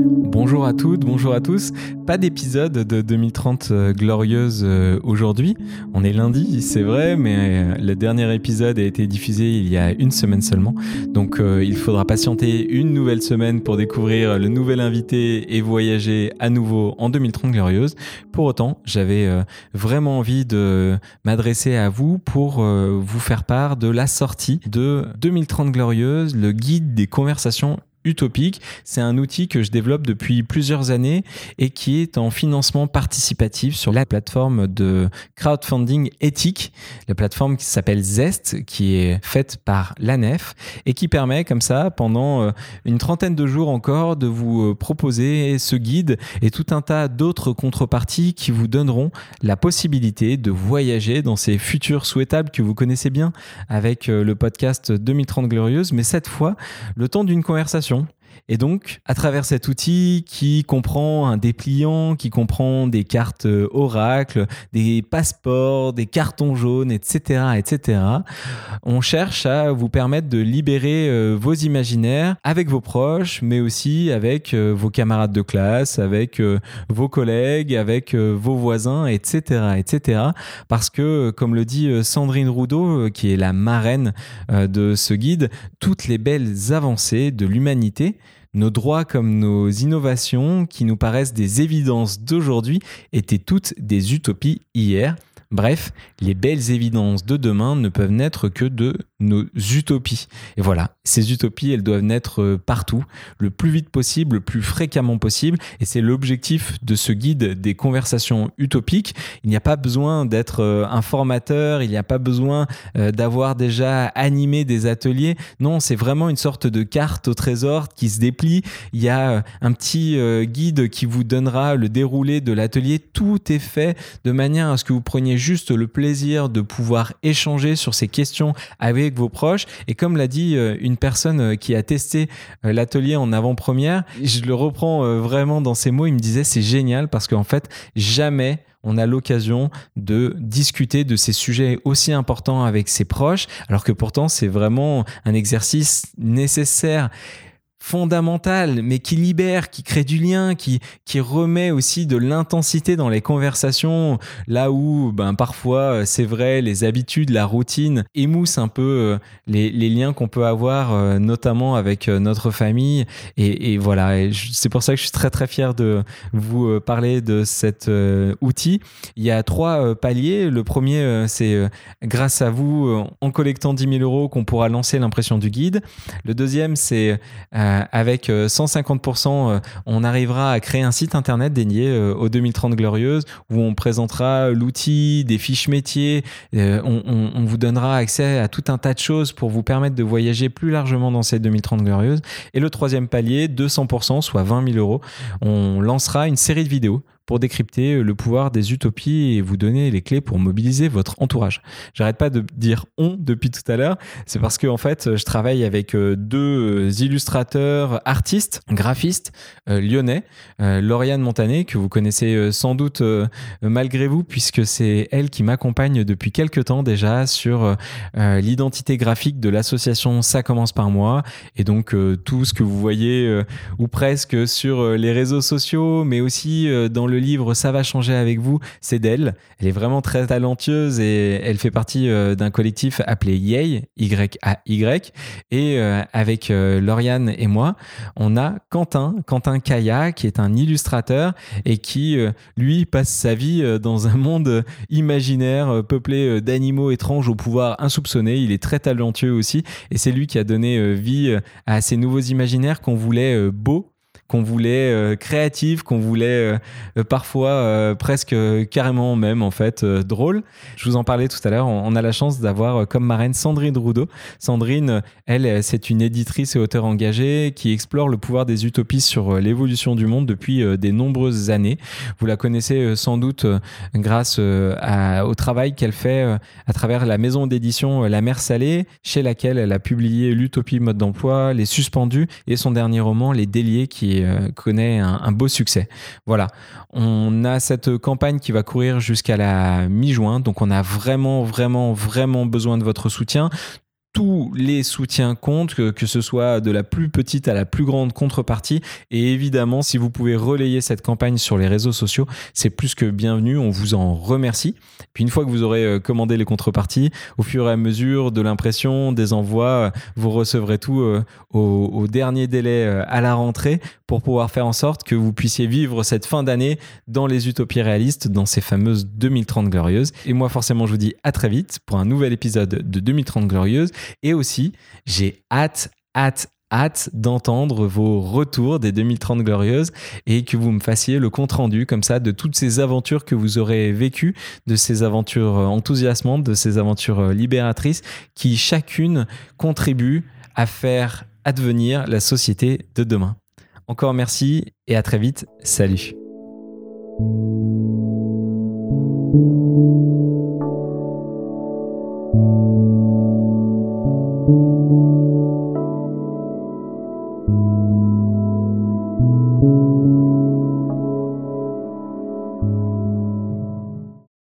Bonjour à toutes, bonjour à tous. Pas d'épisode de 2030 euh, glorieuse euh, aujourd'hui. On est lundi, c'est vrai, mais euh, le dernier épisode a été diffusé il y a une semaine seulement. Donc il faudra patienter une nouvelle semaine pour découvrir le nouvel invité et voyager à nouveau en 2030 glorieuse. Pour autant, j'avais vraiment envie de m'adresser à vous pour vous faire part de la sortie de 2030 glorieuse, le guide des conversations utopique. C'est un outil que je développe depuis plusieurs années et qui est en financement participatif sur la plateforme de crowdfunding éthique, la plateforme qui s'appelle Zest, qui est faite par l'ANEF et qui permet comme ça, pendant euh, une trentaine de jours encore, de vous euh, proposer ce guide et tout un tas d'autres contreparties qui vous donneront la possibilité de voyager dans ces futurs souhaitables que vous connaissez bien avec euh, le podcast 2030 Glorieuse, mais cette fois, le temps d'une conversation et donc, à travers cet outil qui comprend un dépliant, qui comprend des cartes euh, oracles, des passeports, des cartons jaunes, etc., etc., on cherche à vous permettre de libérer euh, vos imaginaires avec vos proches, mais aussi avec euh, vos camarades de classe, avec vos collègues, avec vos voisins, etc., etc. Parce que, comme le dit Sandrine Roudot, qui est la marraine de ce guide, toutes les belles avancées de l'humanité nos droits comme nos innovations, qui nous paraissent des évidences d'aujourd'hui, étaient toutes des utopies hier. Bref, les belles évidences de demain ne peuvent naître que de nos utopies. Et voilà, ces utopies, elles doivent naître euh, partout, le plus vite possible, le plus fréquemment possible. Et c'est l'objectif de ce guide des conversations utopiques. Il n'y a pas besoin d'être euh, un formateur, il n'y a pas besoin euh, d'avoir déjà animé des ateliers. Non, c'est vraiment une sorte de carte au trésor qui se déplie. Il y a un petit guide qui vous donnera le déroulé de l'atelier. Tout est fait de manière à ce que vous preniez juste le plaisir de pouvoir échanger sur ces questions avec vos proches. Et comme l'a dit euh, une personne euh, qui a testé euh, l'atelier en avant-première, je le reprends vraiment dans ces mots, il me disait c'est génial parce qu'en fait, jamais on a l'occasion de discuter de ces sujets aussi importants avec ses proches, alors que pourtant c'est vraiment un exercice nécessaire fondamental, mais qui libère, qui crée du lien, qui, qui remet aussi de l'intensité dans les conversations, là où ben, parfois, euh, c'est vrai, les habitudes, la routine émoussent un peu euh, les, les liens qu'on peut avoir, euh, notamment avec notre famille. Et, et voilà, c'est pour ça que je suis très très fier de vous parler de cet outil. Il y a trois paliers. Le premier, c'est grâce à vous, en collectant 10 000 euros, qu'on pourra lancer l'impression du guide. Le deuxième, c'est avec 150%, euh, euh, on arrivera à créer un site internet dédié aux 2030 glorieuses où on présentera l'outil, des fiches métiers, on, vous donnera accès à tout un tas de choses pour vous permettre de voyager plus largement dans ces 2030 glorieuses. Et le troisième palier, 200%, soit 20 000 euros, on lancera une série de vidéos pour décrypter euh, le pouvoir des utopies et vous donner les clés pour mobiliser votre entourage. J'arrête pas de dire on depuis tout à l'heure, c'est parce que en fait, je travaille avec euh, deux euh, illustrateurs, artistes, graphistes lyonnais, Lauriane Montané que vous connaissez sans doute malgré vous puisque c'est elle qui m'accompagne depuis quelques temps déjà sur l'identité graphique de l'association Ça commence par moi et donc tout ce que vous voyez ou presque sur les réseaux sociaux mais aussi dans le livre Ça va changer avec vous, c'est d'elle. Elle est vraiment très talentueuse et elle fait partie euh, d'un collectif appelé Yay, Y-A-Y. Et euh, avec euh, Lauriane et moi, on a Quentin, Quentin Kaya, qui est un illustrateur et qui, lui, passe sa vie dans un monde imaginaire peuplé d'animaux étranges au pouvoir insoupçonné. Il est très talentueux aussi et c'est lui qui a donné vie à ces nouveaux imaginaires qu'on voulait beaux qu'on voulait euh, créative, qu'on voulait euh, parfois euh, presque carrément même en fait drôle. Je vous en parlais tout à l'heure, on, a la chance d'avoir comme marraine Sandrine Roudot. Sandrine, elle, c'est une éditrice et auteure engagée qui explore le pouvoir des utopies sur l'évolution du monde depuis des nombreuses années. Vous la connaissez sans doute grâce au travail qu'elle fait à travers la maison d'édition La Mer Salée, chez laquelle elle a publié L'Utopie mode d'emploi, Les Suspendus et son dernier roman Les Déliés qui euh, connaît un, beau succès. Voilà, on a cette campagne qui va courir jusqu'à la mi-juin, donc on a vraiment, vraiment, vraiment besoin de votre soutien tous les soutiens comptent, que, ce soit de la plus petite à la plus grande contrepartie. Et évidemment, si vous pouvez relayer cette campagne sur les réseaux sociaux, c'est plus que bienvenu. On vous en remercie. Puis une fois que vous aurez euh, commandé les contreparties, au fur et à mesure de l'impression, des envois, euh, vous recevrez tout euh, au, dernier délai à la rentrée pour pouvoir faire en sorte que vous puissiez vivre cette fin d'année dans les utopies réalistes, dans ces fameuses 2030 glorieuses. Et moi, forcément, je vous dis à très vite pour un nouvel épisode de 2030 glorieuses. Et aussi, j'ai hâte, hâte, hâte d'entendre vos retours des 2030 glorieuses et que vous me fassiez le compte rendu comme ça de toutes ces aventures que vous aurez vécues, de ces aventures enthousiasmantes, de ces aventures libératrices qui chacune contribuent à faire advenir la société de demain. Encore merci et à très vite. Salut.